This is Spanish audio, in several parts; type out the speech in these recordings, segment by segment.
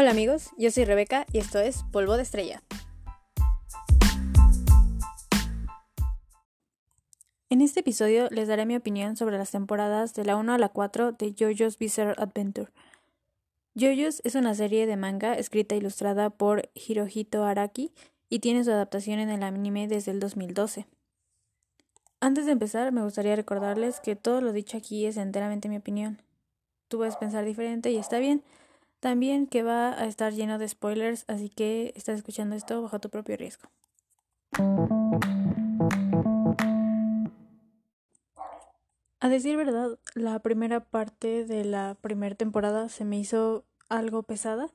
Hola amigos, yo soy Rebeca y esto es Polvo de Estrella. En este episodio les daré mi opinión sobre las temporadas de la 1 a la 4 de JoJo's Bizarre Adventure. JoJo's es una serie de manga escrita e ilustrada por Hirohito Araki y tiene su adaptación en el anime desde el 2012. Antes de empezar, me gustaría recordarles que todo lo dicho aquí es enteramente mi opinión. Tú puedes pensar diferente y está bien, también que va a estar lleno de spoilers, así que estás escuchando esto bajo tu propio riesgo. A decir verdad, la primera parte de la primera temporada se me hizo algo pesada.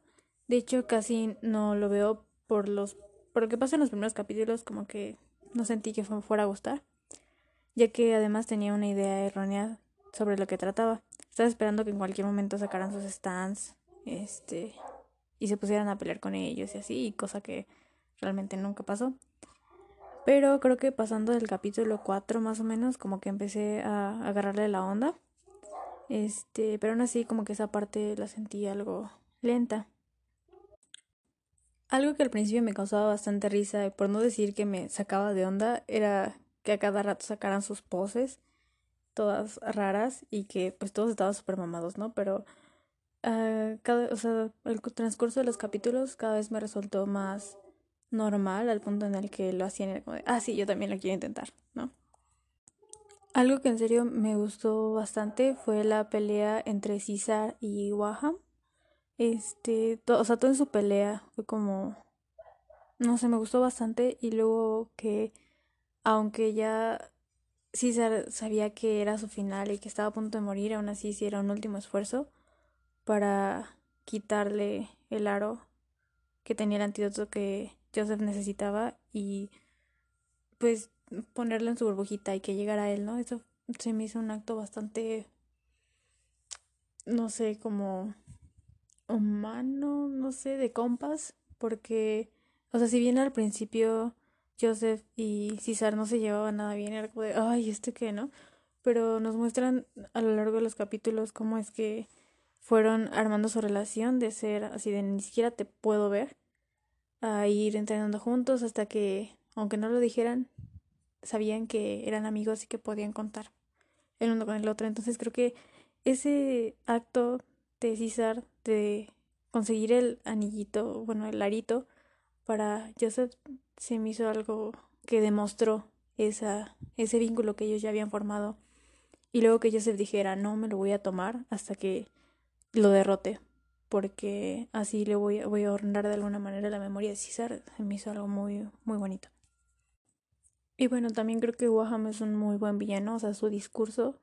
De hecho, casi no lo veo por los por lo que pasa en los primeros capítulos, como que no sentí que fuera a gustar, ya que además tenía una idea errónea sobre lo que trataba. Estaba esperando que en cualquier momento sacaran sus stands este, y se pusieran a pelear con ellos y así, cosa que realmente nunca pasó. Pero creo que pasando del capítulo 4 más o menos, como que empecé a agarrarle la onda. Este, pero aún así como que esa parte la sentí algo lenta. Algo que al principio me causaba bastante risa, por no decir que me sacaba de onda, era que a cada rato sacaran sus poses, todas raras, y que pues todos estaban súper mamados, ¿no? Pero uh, cada, o sea, el transcurso de los capítulos cada vez me resultó más normal al punto en el que lo hacían como de, ah, sí, yo también lo quiero intentar, ¿no? Algo que en serio me gustó bastante fue la pelea entre César y Waham. Este, o sea, todo en su pelea fue como, no sé, me gustó bastante y luego que, aunque ya César sabía que era su final y que estaba a punto de morir, aún así hiciera un último esfuerzo para quitarle el aro que tenía el antídoto que Joseph necesitaba y pues ponerlo en su burbujita y que llegara a él, ¿no? Eso se me hizo un acto bastante, no sé, como humano, no sé, de compas, porque, o sea, si bien al principio Joseph y César no se llevaban nada bien, era como de, ay, ¿este qué, no? Pero nos muestran a lo largo de los capítulos cómo es que fueron armando su relación de ser así de ni siquiera te puedo ver, a ir entrenando juntos hasta que, aunque no lo dijeran, sabían que eran amigos y que podían contar el uno con el otro. Entonces creo que ese acto de César de conseguir el anillito, bueno, el arito para Joseph se me hizo algo que demostró esa, ese vínculo que ellos ya habían formado. Y luego que Joseph dijera, no me lo voy a tomar hasta que lo derrote, porque así le voy, voy a ahorrar de alguna manera la memoria de César. Se me hizo algo muy, muy bonito. Y bueno, también creo que Waham es un muy buen villano, o sea, su discurso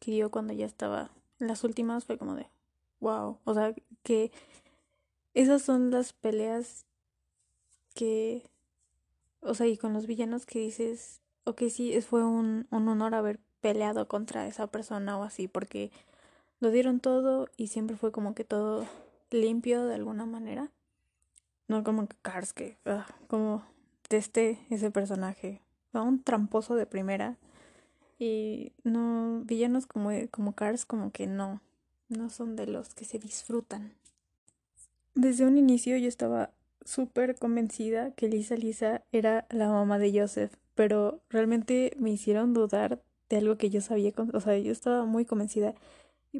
que dio cuando ya estaba en las últimas fue como de wow, o sea, que esas son las peleas que, o sea, y con los villanos que dices, ok, sí, fue un, un honor haber peleado contra esa persona o así, porque lo dieron todo y siempre fue como que todo limpio de alguna manera. No como Cars, que uh, como este ese personaje. Un tramposo de primera. Y no, villanos como, como Cars como que no, no son de los que se disfrutan. Desde un inicio yo estaba súper convencida que Lisa Lisa era la mamá de Joseph, pero realmente me hicieron dudar de algo que yo sabía, o sea, yo estaba muy convencida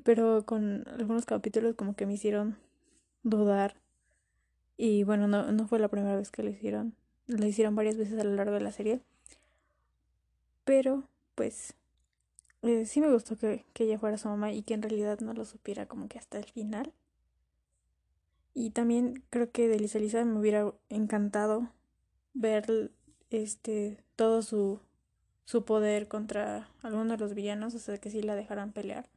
pero con algunos capítulos como que me hicieron dudar. Y bueno, no, no fue la primera vez que lo hicieron. Lo hicieron varias veces a lo largo de la serie. Pero, pues, eh, sí me gustó que, que ella fuera su mamá y que en realidad no lo supiera como que hasta el final. Y también creo que de Lisa Lisa me hubiera encantado ver este todo su, su poder contra alguno de los villanos, o sea que sí la dejaran pelear.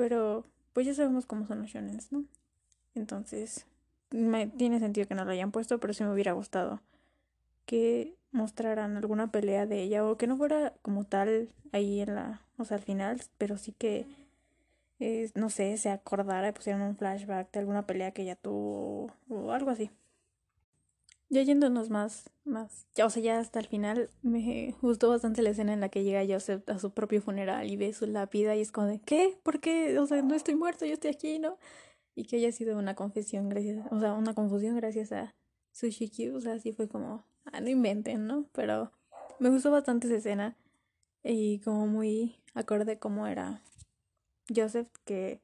Pero pues ya sabemos cómo son los shonens, ¿no? Entonces, me, tiene sentido que no lo hayan puesto, pero sí me hubiera gustado que mostraran alguna pelea de ella o que no fuera como tal ahí en la, o sea, al final, pero sí que, eh, no sé, se acordara pusieran un flashback de alguna pelea que ella tuvo o algo así. Ya yéndonos más, más, ya, o sea, ya hasta el final me gustó bastante la escena en la que llega Joseph a su propio funeral y ve su lápida y es como de, ¿qué? ¿Por qué? O sea, no estoy muerto, yo estoy aquí, ¿no? y que haya sido una confesión gracias, o sea, una confusión gracias a Sushi Q, o sea, así fue como, ah, no inventen, ¿no? Pero me gustó bastante esa escena y como muy acorde como era Joseph, que,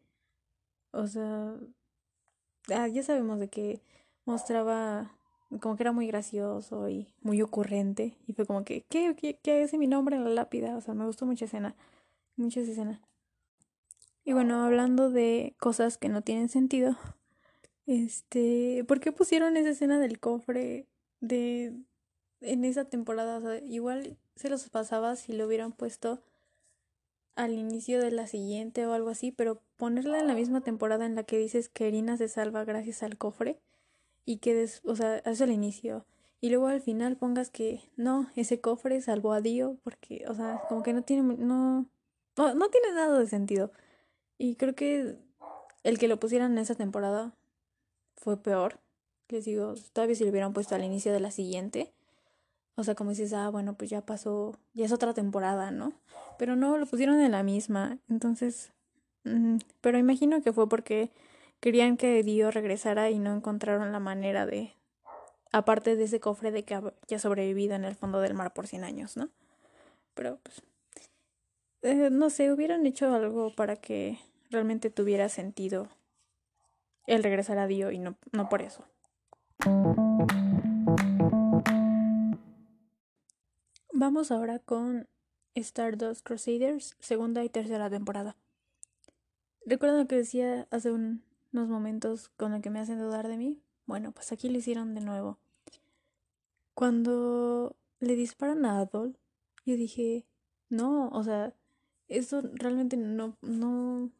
o sea, ah, ya sabemos de que mostraba como que era muy gracioso y muy ocurrente y fue como que, ¿qué, qué, qué hace mi nombre en la lápida? O sea, me gustó mucha escena, mucha escena. Y bueno, hablando de cosas que no tienen sentido, este, ¿por qué pusieron esa escena del cofre de en esa temporada? Igual se los pasaba si lo hubieran puesto al inicio de la siguiente o algo así, pero ponerla en la misma temporada en la que dices que Erina se salva gracias al cofre y que, des, o sea, hace al inicio y luego al final pongas que no, ese cofre salvó a Dio porque, o sea, como que no tiene, no, no, no tiene nada de sentido. Y creo que el que lo pusieran en esa temporada fue peor. Les digo, todavía si lo hubieran puesto al inicio de la siguiente. O sea, como dices, ah, bueno, pues ya pasó, ya es otra temporada, ¿no? Pero no, lo pusieron en la misma. Entonces, mm, pero imagino que fue porque querían que Dio regresara y no encontraron la manera de, aparte de ese cofre de que ha sobrevivido en el fondo del mar por 100 años, ¿no? Pero pues eh, no sé, hubieran hecho algo para que realmente tuviera sentido el regresar a Dio y no, no por eso. Vamos ahora con Stardust Crusaders, segunda y tercera temporada. ¿Recuerdan lo que decía hace unos momentos con lo que me hacen dudar de mí? Bueno, pues aquí lo hicieron de nuevo. Cuando le disparan a Adol, yo dije, no, o sea, eso realmente no, no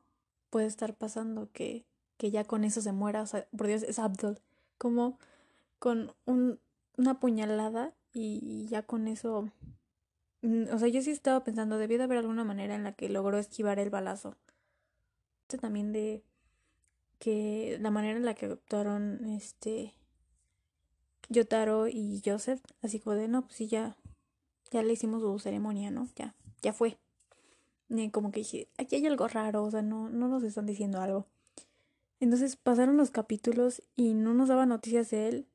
puede estar pasando que, que ya con eso se muera. O sea, por Dios, es Abdul. Como con un, una puñalada y ya con eso. Mm, o sea, yo sí estaba pensando, debió de haber alguna manera en la que logró esquivar el balazo. Este también de que la manera en la que actuaron este Yotaro y Joseph, así como de no, pues sí ya, ya le hicimos su ceremonia, ¿no? Ya, ya fue como que dije, aquí hay algo raro, o sea, no, no nos están diciendo algo. Entonces pasaron los capítulos y no nos daba noticias de él.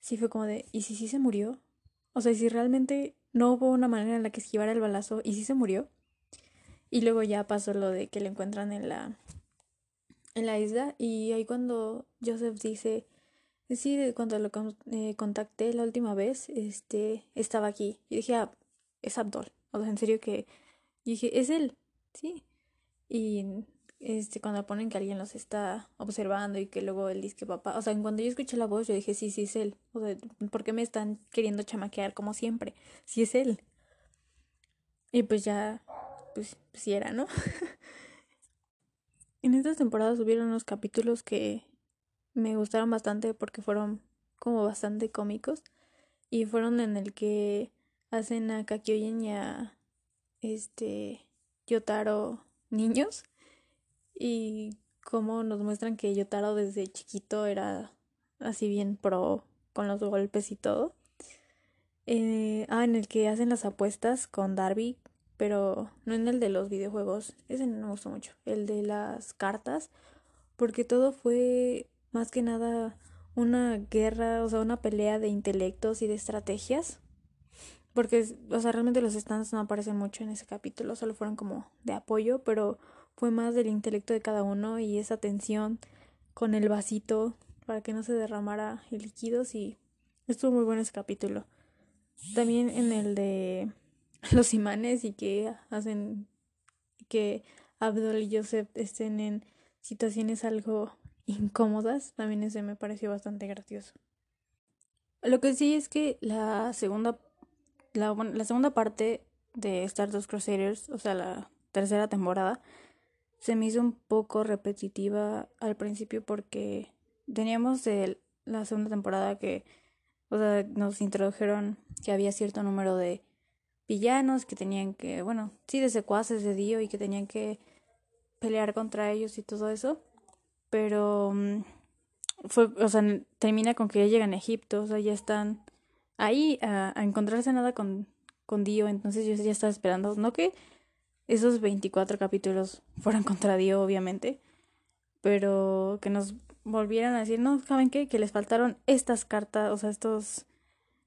Sí fue como de, ¿y si sí se murió? O sea, si realmente no hubo una manera en la que esquivara el balazo y si se murió. Y luego ya pasó lo de que le encuentran en la en la isla y ahí cuando Joseph dice, sí, cuando lo eh, contacté la última vez, este, estaba aquí. Y dije, ah, es Abdul. O sea, en serio que y dije, es él, sí. Y este, cuando ponen que alguien los está observando y que luego él dice que papá, o sea, cuando yo escuché la voz, yo dije, sí, sí es él. O sea, ¿por qué me están queriendo chamaquear como siempre? Sí es él. Y pues ya, pues, sí era, ¿no? en estas temporadas hubieron unos capítulos que me gustaron bastante porque fueron como bastante cómicos y fueron en el que hacen a Kakyoin y a este Yotaro niños y cómo nos muestran que Yotaro desde chiquito era así bien pro con los golpes y todo. Eh, ah, en el que hacen las apuestas con Darby, pero no en el de los videojuegos, ese no me gustó mucho, el de las cartas, porque todo fue más que nada una guerra, o sea, una pelea de intelectos y de estrategias porque, o sea, realmente los stands no aparecen mucho en ese capítulo, solo fueron como de apoyo, pero fue más del intelecto de cada uno y esa tensión con el vasito para que no se derramara el líquido, sí, estuvo muy bueno ese capítulo. También en el de los imanes y que hacen que Abdul y Joseph estén en situaciones algo incómodas, también ese me pareció bastante gracioso. Lo que sí es que la segunda la, la segunda parte de Stardust Crusaders, o sea, la tercera temporada, se me hizo un poco repetitiva al principio porque teníamos de la segunda temporada que, o sea, nos introdujeron que había cierto número de villanos que tenían que, bueno, sí, de secuaces de Dio y que tenían que pelear contra ellos y todo eso, pero mm, fue, o sea, termina con que ya llegan a Egipto, o sea, ya están ahí a, encontrarse nada con, con Dio, entonces yo ya estaba esperando, no que esos 24 capítulos fueran contra Dio, obviamente, pero que nos volvieran a decir, no, ¿saben qué? Que les faltaron estas cartas, o sea, estos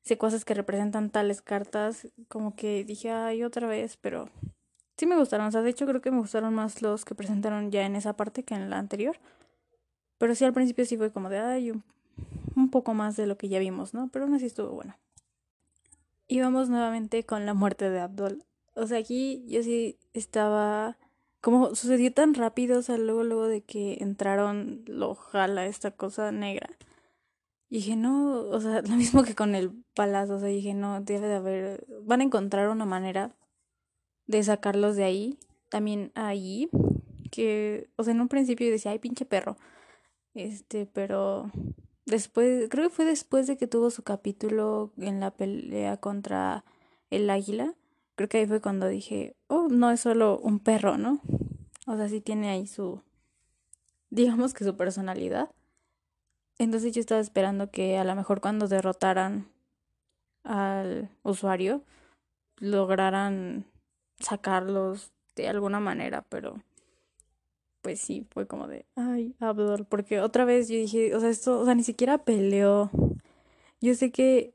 secuaces que representan tales cartas, como que dije, ay, otra vez, pero sí me gustaron, o sea, de hecho creo que me gustaron más los que presentaron ya en esa parte que en la anterior, pero sí al principio sí fue como de, ay, un, poco más de lo que ya vimos, ¿no? Pero aún así estuvo bueno. Y vamos nuevamente con la muerte de Abdul. O sea, aquí yo sí estaba como sucedió tan rápido, o sea, luego, luego de que entraron, lo jala esta cosa negra. Y dije, no, o sea, lo mismo que con el palazo, o sea, dije, no, debe de haber, van a encontrar una manera de sacarlos de ahí, también ahí, que, o sea, en un principio decía, ay, pinche perro, este, pero después, creo que fue después de que tuvo su capítulo en la pelea contra el águila, creo que ahí fue cuando dije, oh, no es solo un perro, ¿no? O sea, sí tiene ahí su, digamos que su personalidad. Entonces yo estaba esperando que a lo mejor cuando derrotaran al usuario lograran sacarlos de alguna manera, pero pues sí, fue como de, ay, Abdul, porque otra vez yo dije, o sea, esto, o sea, ni siquiera peleó. Yo sé que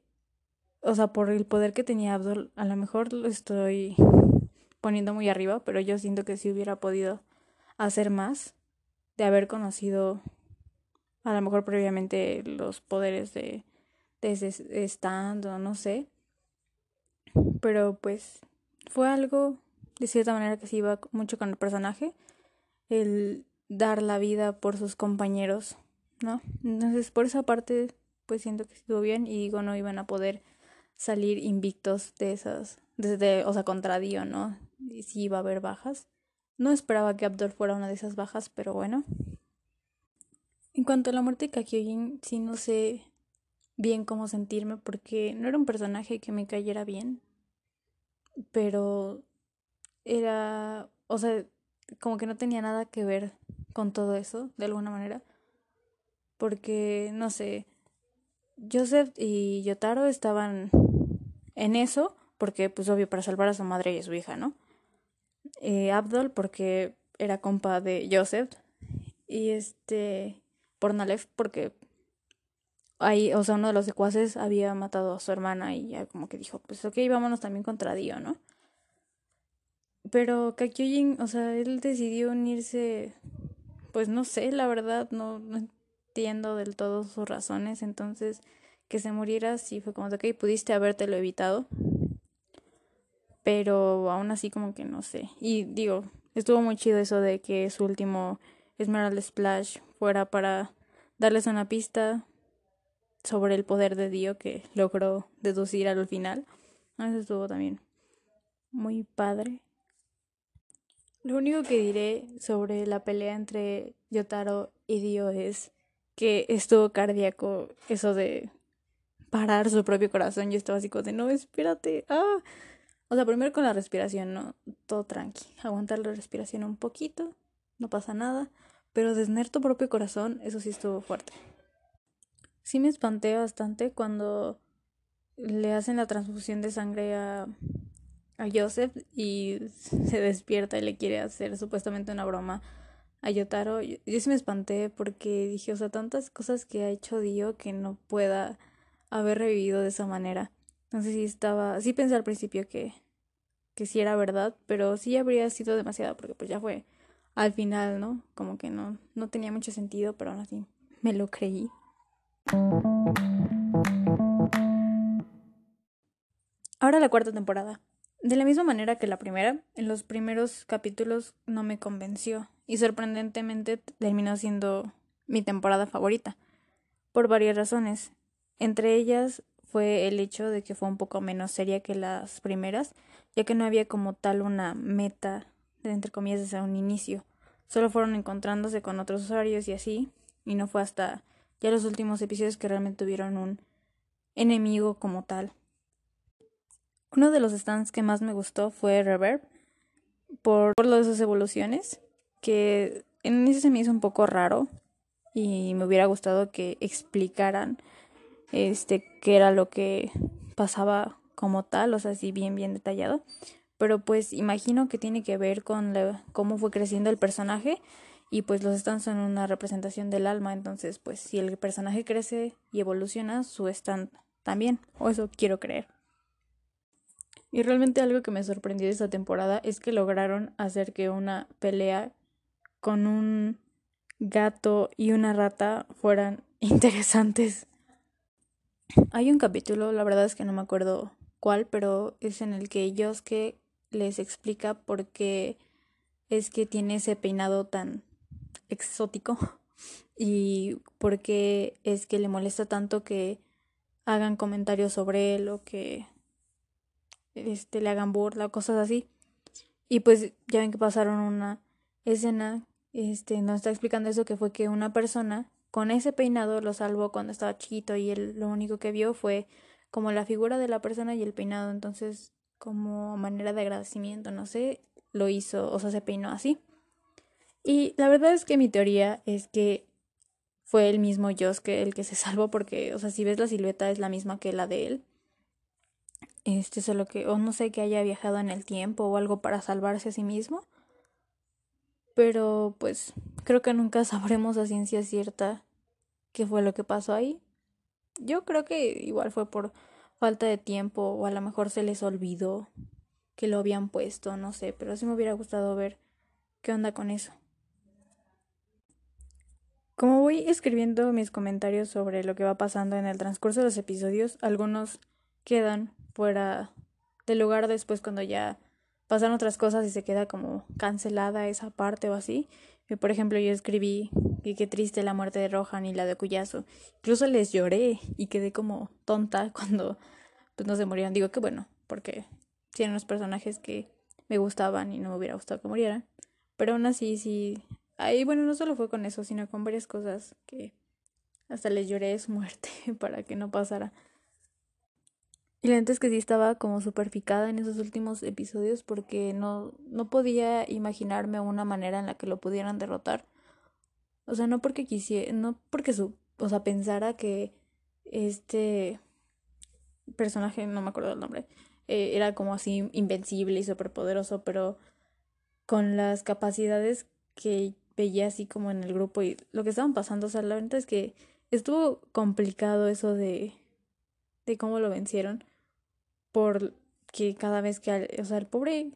o sea, por el poder que tenía Abdul, a lo mejor lo estoy poniendo muy arriba, pero yo siento que si hubiera podido hacer más, de haber conocido a lo mejor previamente los poderes de, de ese stand o no sé. Pero pues fue algo de cierta manera que se iba mucho con el personaje, el dar la vida por sus compañeros, ¿no? Entonces por esa parte pues siento que estuvo bien y digo no iban a poder salir invictos de esas, desde, o sea, contra Dio, ¿no? Y si iba a haber bajas. No esperaba que Abdul fuera una de esas bajas, pero bueno. En cuanto a la muerte de Kakyojin, sí no sé bien cómo sentirme porque no era un personaje que me cayera bien, pero era, o sea, como que no tenía nada que ver con todo eso, de alguna manera, porque, no sé, Joseph y Yotaro estaban en eso, porque pues obvio para salvar a su madre y a su hija, ¿no? Eh, Abdul porque era compa de Joseph y este por Nalef porque ahí, o sea, uno de los secuaces había matado a su hermana y ya como que dijo, pues ok, vámonos también contra Dio, ¿no? Pero Kakyojin, o sea, él decidió unirse, pues no sé, la verdad, no, no entiendo del todo sus razones, entonces que se muriera, sí fue como de, ok, pudiste habértelo evitado. Pero aún así como que no sé. Y digo, estuvo muy chido eso de que su último Esmeralda Splash fuera para darles una pista sobre el poder de Dio que logró deducir al final. Eso estuvo también muy padre. Lo único que diré sobre la pelea entre Yotaro y Dio es que estuvo cardíaco eso de parar su propio corazón. Yo estaba así como de, no, espérate. Ah. O sea, primero con la respiración, ¿no? Todo tranqui. Aguantar la respiración un poquito, no pasa nada. Pero desner tu propio corazón, eso sí estuvo fuerte. Sí me espanté bastante cuando le hacen la transfusión de sangre a, a Joseph y se despierta y le quiere hacer supuestamente una broma a Yotaro. Yo, yo sí me espanté porque dije, o sea, tantas cosas que ha hecho Dio que no pueda haber revivido de esa manera. No sé si estaba, sí pensé al principio que, que sí era verdad, pero sí habría sido demasiado porque pues ya fue al final, ¿no? Como que no, no tenía mucho sentido, pero aún así me lo creí. Ahora la cuarta temporada. De la misma manera que la primera, en los primeros capítulos no me convenció y sorprendentemente terminó siendo mi temporada favorita, por varias razones. Entre ellas fue el hecho de que fue un poco menos seria que las primeras, ya que no había como tal una meta, entre comillas, desde un inicio. Solo fueron encontrándose con otros usuarios y así, y no fue hasta ya los últimos episodios que realmente tuvieron un enemigo como tal. Uno de los stands que más me gustó fue Reverb, por, por lo de sus evoluciones, que en inicio se me hizo un poco raro y me hubiera gustado que explicaran este, qué era lo que pasaba como tal, o sea, así bien, bien detallado. Pero pues imagino que tiene que ver con cómo fue creciendo el personaje y pues los stands son una representación del alma, entonces pues si el personaje crece y evoluciona, su stand también, o eso quiero creer. Y realmente algo que me sorprendió de esta temporada es que lograron hacer que una pelea con un gato y una rata fueran interesantes. Hay un capítulo, la verdad es que no me acuerdo cuál, pero es en el que Yosuke les explica por qué es que tiene ese peinado tan exótico y por qué es que le molesta tanto que hagan comentarios sobre él o que este le hagan burla cosas así. Y pues ya ven que pasaron una escena este nos está explicando eso que fue que una persona con ese peinado lo salvó cuando estaba chiquito y él lo único que vio fue como la figura de la persona y el peinado, entonces como manera de agradecimiento, no sé, lo hizo, o sea, se peinó así. Y la verdad es que mi teoría es que fue el mismo que el que se salvó porque, o sea, si ves la silueta es la misma que la de él. Este, solo que, o no sé, que haya viajado en el tiempo o algo para salvarse a sí mismo. Pero pues creo que nunca sabremos a ciencia cierta qué fue lo que pasó ahí. Yo creo que igual fue por falta de tiempo o a lo mejor se les olvidó que lo habían puesto, no sé, pero sí me hubiera gustado ver qué onda con eso. Como voy escribiendo mis comentarios sobre lo que va pasando en el transcurso de los episodios, algunos quedan fuera del lugar después cuando ya pasan otras cosas y se queda como cancelada esa parte o así. por ejemplo, yo escribí que qué triste la muerte de Rohan y la de Cuyazo. Incluso les lloré y quedé como tonta cuando pues no se murieron. Digo que bueno, porque tienen unos personajes que me gustaban y no me hubiera gustado que murieran. Pero aún así, sí. Ahí, bueno, no solo fue con eso, sino con varias cosas que hasta les lloré su muerte para que no pasara. Y la gente es que sí estaba como súper picada en esos últimos episodios porque no, no podía imaginarme una manera en la que lo pudieran derrotar. O sea, no porque quisiera, no porque su, o sea, pensara que este personaje, no me acuerdo el nombre, eh, era como así invencible y superpoderoso, pero con las capacidades que veía así como en el grupo y lo que estaban pasando, o sea, la verdad es que estuvo complicado eso de, de cómo lo vencieron porque cada vez que, o sea, el pobre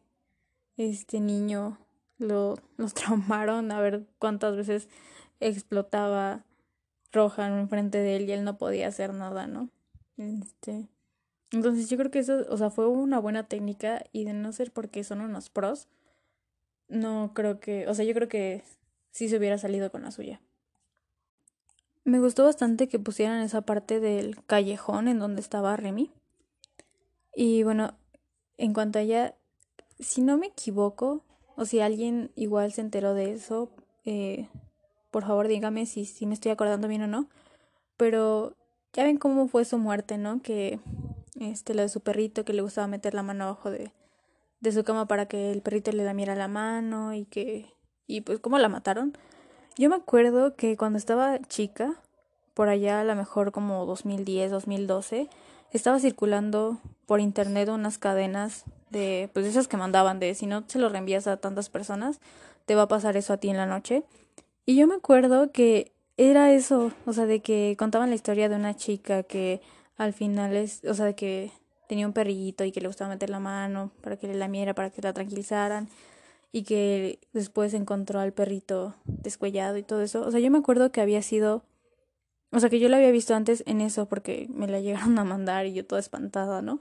este niño lo los traumaron a ver cuántas veces explotaba Rohan enfrente de él y él no podía hacer nada, ¿no? Este, entonces yo creo que eso, o sea, fue una buena técnica y de no ser porque son unos pros, no creo que, o sea, yo creo que sí se hubiera salido con la suya. Me gustó bastante que pusieran esa parte del callejón en donde estaba Remy. Y bueno, en cuanto a ella, si no me equivoco, o si alguien igual se enteró de eso, eh, por favor dígame si, si me estoy acordando bien o no. Pero ya ven cómo fue su muerte, ¿no? Que este, lo de su perrito, que le gustaba meter la mano abajo de, de su cama para que el perrito le lamiera la mano y que... Y pues cómo la mataron. Yo me acuerdo que cuando estaba chica, por allá a lo mejor como 2010, 2012, estaba circulando por internet unas cadenas de, pues esas que mandaban de si no se lo reenvías a tantas personas, te va a pasar eso a ti en la noche. Y yo me acuerdo que era eso, o sea, de que contaban la historia de una chica que al final es, o sea, de que tenía un perrito y que le gustaba meter la mano para que le lamiera, para que la tranquilizaran y que después encontró al perrito descuellado y todo eso. O sea, yo me acuerdo que había sido o sea, que yo la había visto antes en eso porque me la llegaron a mandar y yo toda espantada, ¿no?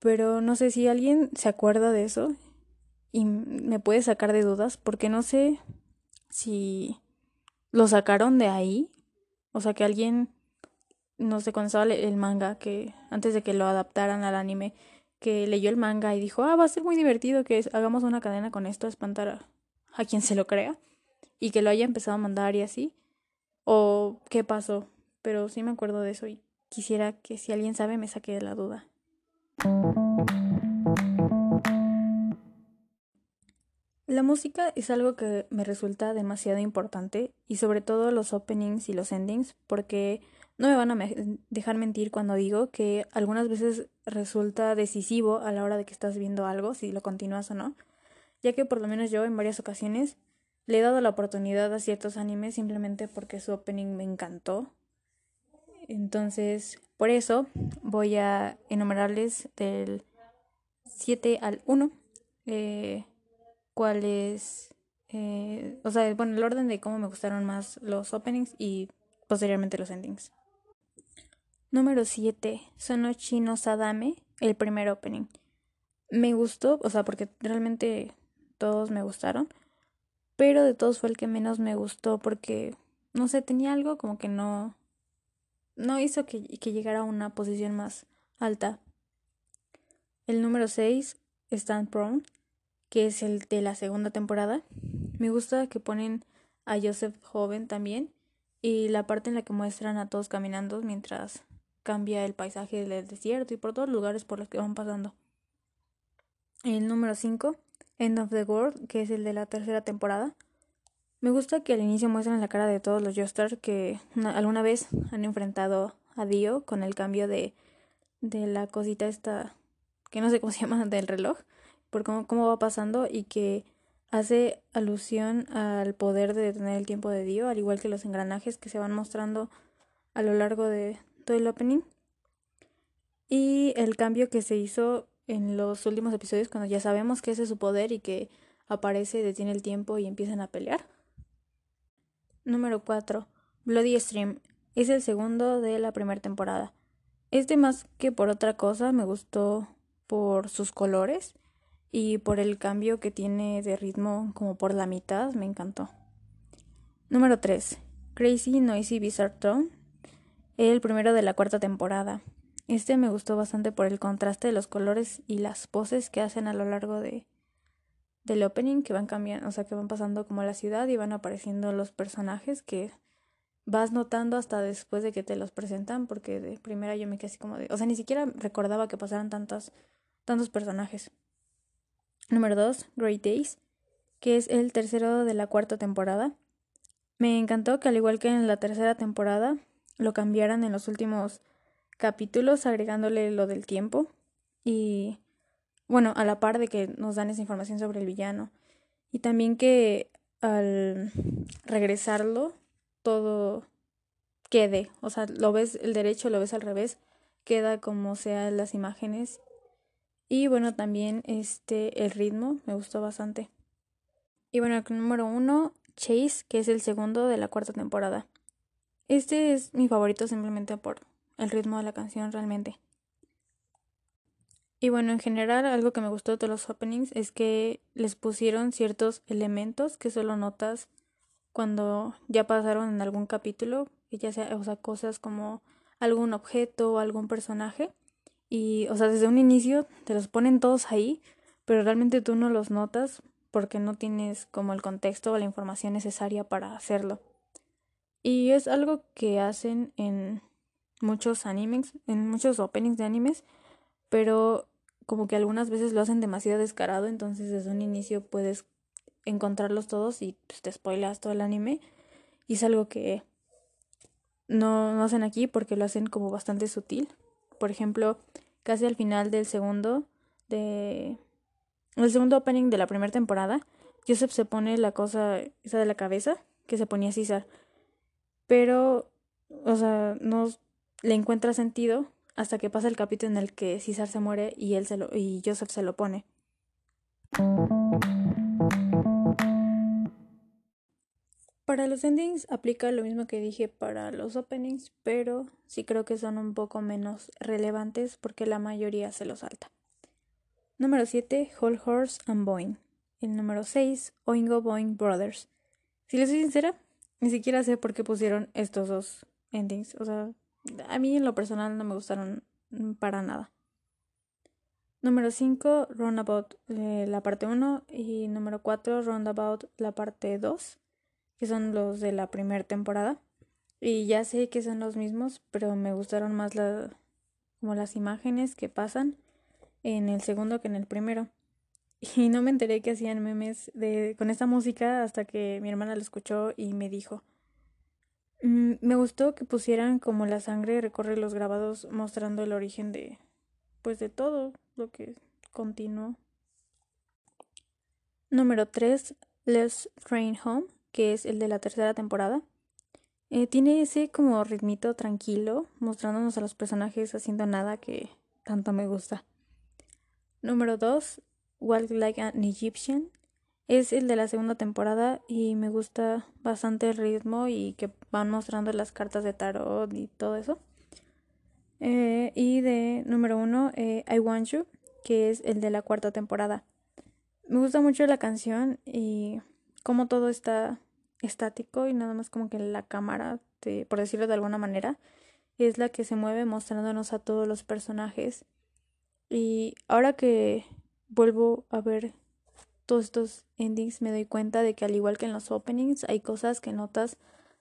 Pero no sé si alguien se acuerda de eso y me puede sacar de dudas porque no sé si lo sacaron de ahí. O sea, que alguien, no sé, cuando estaba el manga, que antes de que lo adaptaran al anime, que leyó el manga y dijo, ah, va a ser muy divertido que hagamos una cadena con esto, a espantar a, a quien se lo crea. Y que lo haya empezado a mandar y así o qué pasó, pero sí me acuerdo de eso y quisiera que si alguien sabe me saque de la duda. La música es algo que me resulta demasiado importante y sobre todo los openings y los endings porque no me van a dejar mentir cuando digo que algunas veces resulta decisivo a la hora de que estás viendo algo, si lo continúas o no, ya que por lo menos yo en varias ocasiones le he dado la oportunidad a ciertos animes simplemente porque su opening me encantó. Entonces, por eso voy a enumerarles del 7 al 1 eh, cuál es, eh, o sea, bueno, el orden de cómo me gustaron más los openings y posteriormente los endings. Número 7, Sono Chino Sadame, el primer opening. Me gustó, o sea, porque realmente todos me gustaron, pero de todos fue el que menos me gustó porque, no sé, tenía algo como que no, no hizo que, que llegara a una posición más alta. El número 6, Stand Prone, que es el de la segunda temporada. Me gusta que ponen a Joseph joven también y la parte en la que muestran a todos caminando mientras cambia el paisaje del desierto y por todos los lugares por los que van pasando. El número 5, End of the World, que es el de la tercera temporada. Me gusta que al inicio muestran la cara de todos los Joestar que alguna vez han enfrentado a Dio con el cambio de, de la cosita esta, que no sé cómo se llama, del reloj, por cómo, cómo va pasando y que hace alusión al poder de detener el tiempo de Dio, al igual que los engranajes que se van mostrando a lo largo de, el opening. Y el cambio que se hizo en los últimos episodios cuando ya sabemos que ese es su poder y que aparece, detiene el tiempo y empiezan a pelear. Número 4. Bloody Stream. Es el segundo de la primera temporada. Este más que por otra cosa me gustó por sus colores y por el cambio que tiene de ritmo como por la mitad, me encantó. Número 3. Crazy Noisy Bizarre Tone el primero de la cuarta temporada. Este me gustó bastante por el contraste de los colores y las poses que hacen a lo largo de del opening que van cambiando, o sea, que van pasando como la ciudad y van apareciendo los personajes que vas notando hasta después de que te los presentan, porque de primera yo me quedé así como de, o sea, ni siquiera recordaba que pasaran tantos tantos personajes. Número 2, Great Days, que es el tercero de la cuarta temporada. Me encantó que al igual que en la tercera temporada, lo cambiaran en los últimos capítulos agregándole lo del tiempo y bueno, a la par de que nos dan esa información sobre el villano y también que al regresarlo todo quede, o sea, lo ves el derecho, lo ves al revés, queda como sea las imágenes y bueno, también este el ritmo me gustó bastante. Y bueno, el número uno, Chase, que es el segundo de la cuarta temporada. Este es mi favorito simplemente por el ritmo de la canción realmente. Y bueno, en general algo que me gustó de los openings es que les pusieron ciertos elementos que solo notas cuando ya pasaron en algún capítulo, que ya sea, o sea, cosas como algún objeto o algún personaje. Y, o sea, desde un inicio te los ponen todos ahí, pero realmente tú no los notas porque no tienes como el contexto o la información necesaria para hacerlo. Y es algo que hacen en muchos animes, en muchos openings de animes, pero como que algunas veces lo hacen demasiado descarado, entonces desde un inicio puedes encontrarlos todos y pues, te spoilas todo el anime. Y es algo que no, no hacen aquí porque lo hacen como bastante sutil. Por ejemplo, casi al final del segundo de el segundo opening de la primera temporada, Joseph se pone la cosa esa de la cabeza que se ponía César pero, o sea, no le encuentra sentido hasta que pasa el capítulo en el que César se muere y él se lo, y Joseph se lo pone. Para los endings aplica lo mismo que dije para los openings, pero sí creo que son un poco menos relevantes porque la mayoría se lo salta. Número 7, Whole Horse and Boing. El número 6, Oingo Boing Brothers. Si les soy sincera, ni siquiera sé por qué pusieron estos dos endings. O sea, a mí en lo personal no me gustaron para nada. Número 5, Roundabout eh, la parte 1 y número 4, Roundabout la parte 2, que son los de la primera temporada. Y ya sé que son los mismos, pero me gustaron más la, como las imágenes que pasan en el segundo que en el primero. Y no me enteré que hacían memes de, con esta música hasta que mi hermana lo escuchó y me dijo. Mm, me gustó que pusieran como la sangre recorre los grabados mostrando el origen de, pues de todo lo que continuó. Número 3. Let's Train Home, que es el de la tercera temporada. Eh, tiene ese como ritmito tranquilo, mostrándonos a los personajes haciendo nada que tanto me gusta. Número 2, Walk Like an Egyptian. Es el de la segunda temporada y me gusta bastante el ritmo y que van mostrando las cartas de tarot y todo eso. Eh, y de número 1, eh, I Want You, que es el de la cuarta temporada. Me gusta mucho la canción y cómo todo está estático y nada más como que la cámara, por decirlo de alguna manera, es la que se mueve mostrándonos a todos los personajes. Y ahora que vuelvo a ver todos estos endings me doy cuenta de que al igual que en los openings hay cosas que notas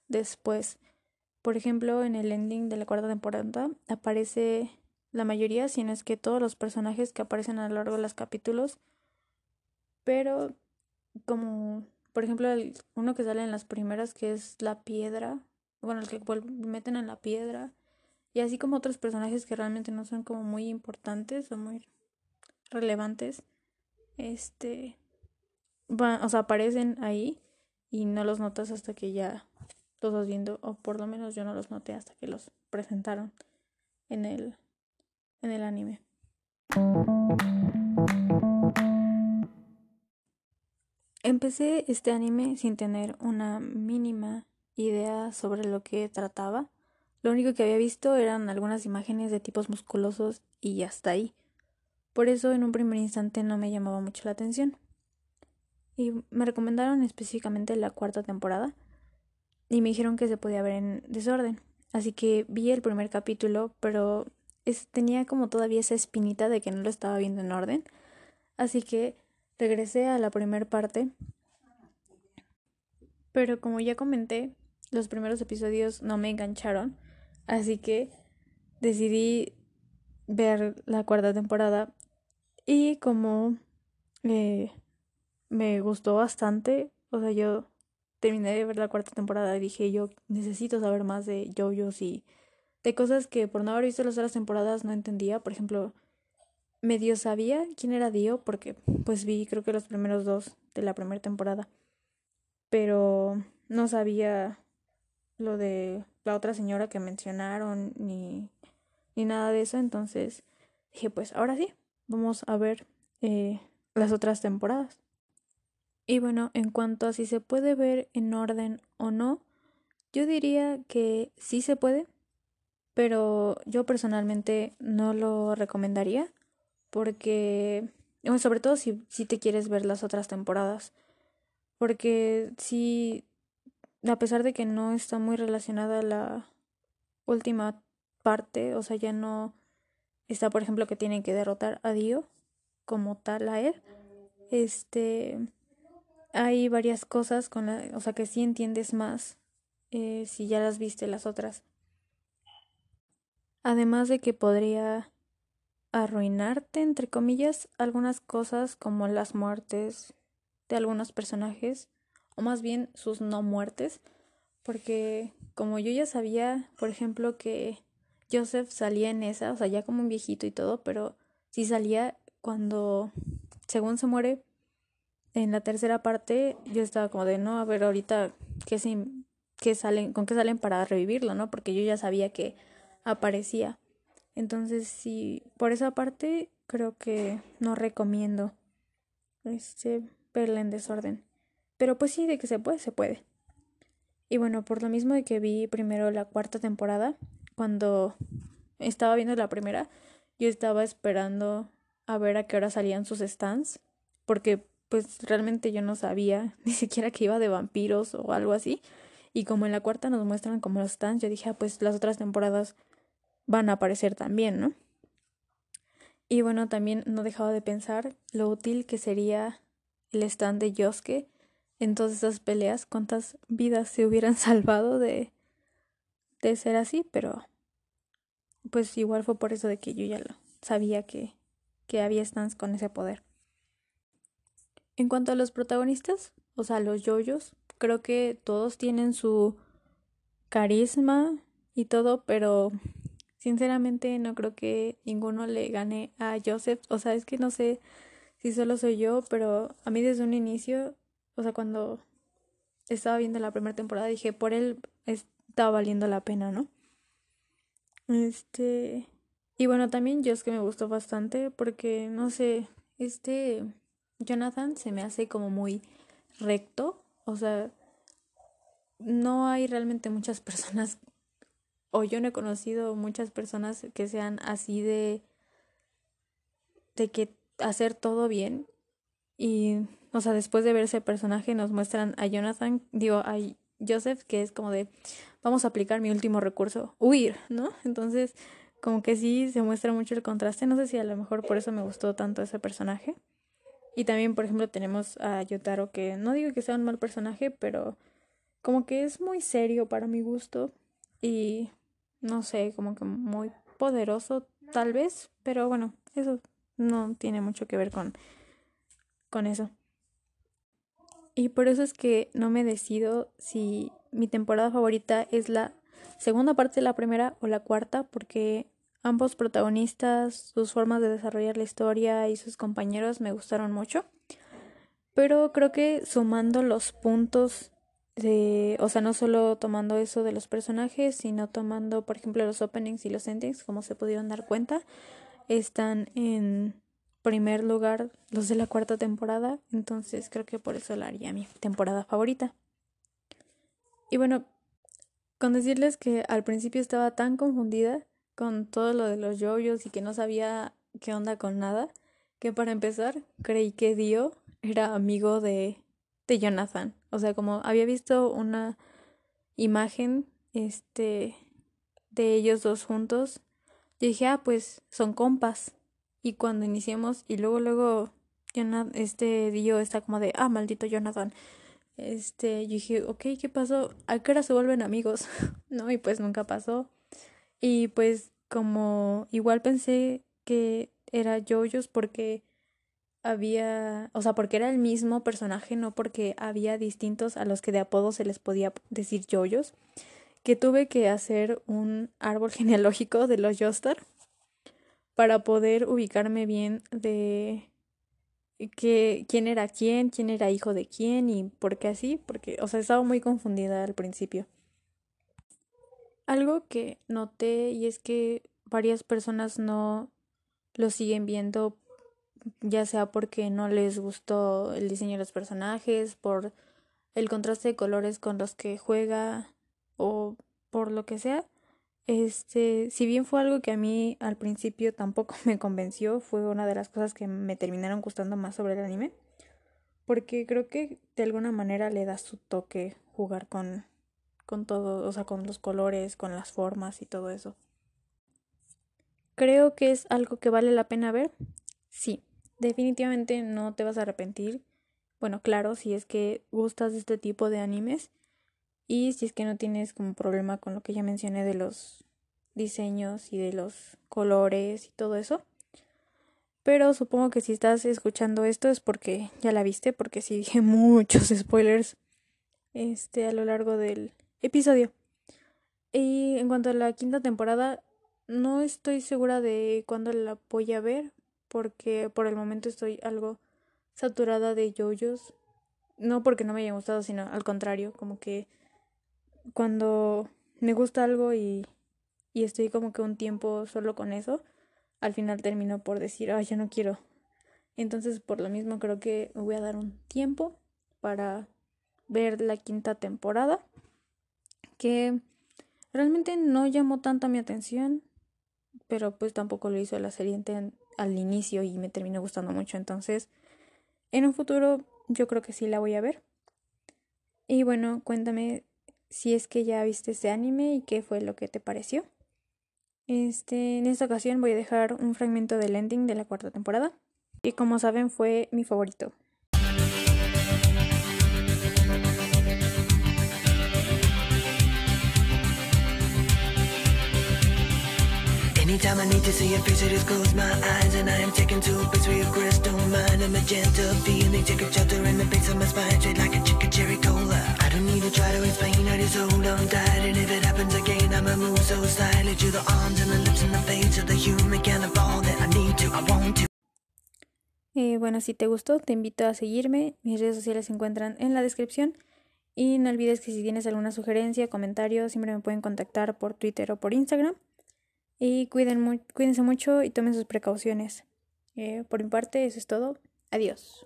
después. Por ejemplo, en el ending de la cuarta temporada aparece la mayoría, si no es que todos los personajes que aparecen a lo largo de los capítulos, pero como por ejemplo, uno que sale en las primeras, que es la piedra, bueno, el que meten en la piedra, y así como otros personajes que realmente no son como muy importantes o muy relevantes, este, van, o sea, aparecen ahí y no los notas hasta que ya los vas viendo, o por lo menos yo no los noté hasta que los presentaron en el, en el anime. Empecé este anime sin tener una mínima idea sobre lo que trataba. Lo único que había visto eran algunas imágenes de tipos musculosos y hasta ahí. Por eso en un primer instante no me llamaba mucho la atención. Y me recomendaron específicamente la cuarta temporada y me dijeron que se podía ver en desorden. Así que vi el primer capítulo, pero tenía como todavía esa espinita de que no lo estaba viendo en orden. Así que Regresé a la primera parte, pero como ya comenté, los primeros episodios no me engancharon, así que decidí ver la cuarta temporada y como eh, me gustó bastante, o sea, yo terminé de ver la cuarta temporada y dije yo necesito saber más de JoJo's y de cosas que por no haber visto las otras temporadas no entendía, por ejemplo, medio sabía quién era Dio porque pues vi creo que los primeros dos de la primera temporada. Pero no sabía lo de la otra señora que mencionaron ni, ni nada de eso. Entonces dije pues ahora sí, vamos a ver eh, las otras temporadas. Y bueno, en cuanto a si se puede ver en orden o no, yo diría que sí se puede, pero yo personalmente no lo recomendaría porque, sobre todo si, si te quieres ver las otras temporadas, porque si, a pesar de que no está muy relacionada la última parte, o sea, ya no está, por ejemplo, que tienen que derrotar a Dio como tal a él, este, hay varias cosas con la, o sea, que sí entiendes más eh, si ya las viste las otras. Además de que podría arruinarte, entre comillas, algunas cosas como las muertes de algunos personajes, o más bien sus no muertes, porque como yo ya sabía, por ejemplo, que Joseph salía en esa, o sea, ya como un viejito y todo, pero sí salía cuando, según se muere, en la tercera parte, yo estaba como de, no, a ver, ahorita, ¿qué, qué salen, con qué salen para revivirlo, no? Porque yo ya sabía que aparecía. Entonces, sí, por esa parte creo que no recomiendo este verla en desorden. Pero pues sí, de que se puede, se puede. Y bueno, por lo mismo de que vi primero la cuarta temporada, cuando estaba viendo la primera, yo estaba esperando a ver a qué hora salían sus stands, porque pues realmente yo no sabía ni siquiera que iba de vampiros o algo así. Y como en la cuarta nos muestran como los stands, yo dije, ah, pues las otras temporadas van a aparecer también, ¿no? Y bueno, también no dejaba de pensar lo útil que sería el stand de Yosuke en todas esas peleas, cuántas vidas se hubieran salvado de, de ser así, pero pues igual fue por eso de que yo ya lo sabía que, que había stands con ese poder. En cuanto a los protagonistas, o sea, los yoyos, creo que todos tienen su carisma y todo, pero Sinceramente no creo que ninguno le gane a Joseph. O sea, es que no sé si solo soy yo, pero a mí desde un inicio o sea, cuando estaba viendo la primera temporada, dije, por él estaba valiendo la pena, ¿no? Este, y bueno, también yo es que me gustó bastante porque, no sé, este Jonathan se me hace como muy recto, o sea, no hay realmente muchas personas, o yo no he conocido muchas personas que sean así de, de que hacer todo bien. Y, o sea, después de ver ese personaje nos muestran a Jonathan, digo, a Joseph, que es como de, vamos a aplicar mi último recurso, huir, ¿no? Entonces, como que sí se muestra mucho el contraste. No sé si a lo mejor por eso me gustó tanto ese personaje. Y también, por ejemplo, tenemos a Yotaro, que no digo que sea un mal personaje, pero como que es muy serio para mi gusto. Y no sé, como que muy poderoso tal vez, pero bueno, eso no tiene mucho que ver con, con eso. Y por eso es que no me decido si mi temporada favorita es la segunda parte de la primera o la cuarta, porque ambos protagonistas, sus formas de desarrollar la historia y sus compañeros me gustaron mucho. Pero creo que sumando los puntos de, o sea, no solo tomando eso de los personajes, sino tomando, por ejemplo, los openings y los endings, como se pudieron dar cuenta, están en primer lugar los de la cuarta temporada, entonces creo que por eso la haría mi temporada favorita. Y bueno, con decirles que al principio estaba tan confundida con todo lo de los yoyos y que no sabía qué onda con nada, que para empezar creí que Dio era amigo de, de Jonathan. O sea, como había visto una imagen este de ellos dos juntos, yo dije, ah, pues son compas. Y cuando iniciamos, y luego, luego, este Dio está como de, ah, maldito Jonathan. Este, yo dije, ok, ¿qué pasó? ¿A qué hora se vuelven amigos? no, y pues nunca pasó. Y pues como igual pensé que era Jojo's porque había, o sea, porque era el mismo personaje, no porque había distintos a los que de apodo se les podía decir Jojo's, que tuve que hacer un árbol genealógico de los Joestar para poder ubicarme bien de que quién era quién, quién era hijo de quién y por qué así, porque, o sea, estaba muy confundida al principio. Algo que noté y es que varias personas no lo siguen viendo, ya sea porque no les gustó el diseño de los personajes, por el contraste de colores con los que juega o por lo que sea. Este, si bien fue algo que a mí al principio tampoco me convenció, fue una de las cosas que me terminaron gustando más sobre el anime, porque creo que de alguna manera le da su toque jugar con con todo, o sea, con los colores, con las formas y todo eso. Creo que es algo que vale la pena ver. Sí, definitivamente no te vas a arrepentir. Bueno, claro, si es que gustas de este tipo de animes y si es que no tienes como problema con lo que ya mencioné de los diseños y de los colores y todo eso. Pero supongo que si estás escuchando esto es porque ya la viste, porque sí dije muchos spoilers este a lo largo del episodio. Y en cuanto a la quinta temporada, no estoy segura de cuándo la voy a ver, porque por el momento estoy algo saturada de yoyos. No porque no me haya gustado, sino al contrario, como que cuando me gusta algo y, y estoy como que un tiempo solo con eso, al final termino por decir, ay, ya no quiero. Entonces, por lo mismo, creo que me voy a dar un tiempo para ver la quinta temporada, que realmente no llamó tanta mi atención, pero pues tampoco lo hizo la serie al inicio y me terminó gustando mucho. Entonces, en un futuro yo creo que sí la voy a ver. Y bueno, cuéntame si es que ya viste este anime y qué fue lo que te pareció. Este, en esta ocasión voy a dejar un fragmento del ending de la cuarta temporada. Y como saben fue mi favorito. Anytime I need to see just close my eyes And I am a feeling, a in the my spine like a chicken I don't need to try to And if it happens again, move so slightly To the arms and the lips and the face the human of all that I need to, I Eh, bueno, si te gustó, te invito a seguirme. Mis redes sociales se encuentran en la descripción. Y no olvides que si tienes alguna sugerencia, comentario, siempre me pueden contactar por Twitter o por Instagram. Y cuiden cuídense mucho y tomen sus precauciones. Eh, por mi parte, eso es todo. Adiós.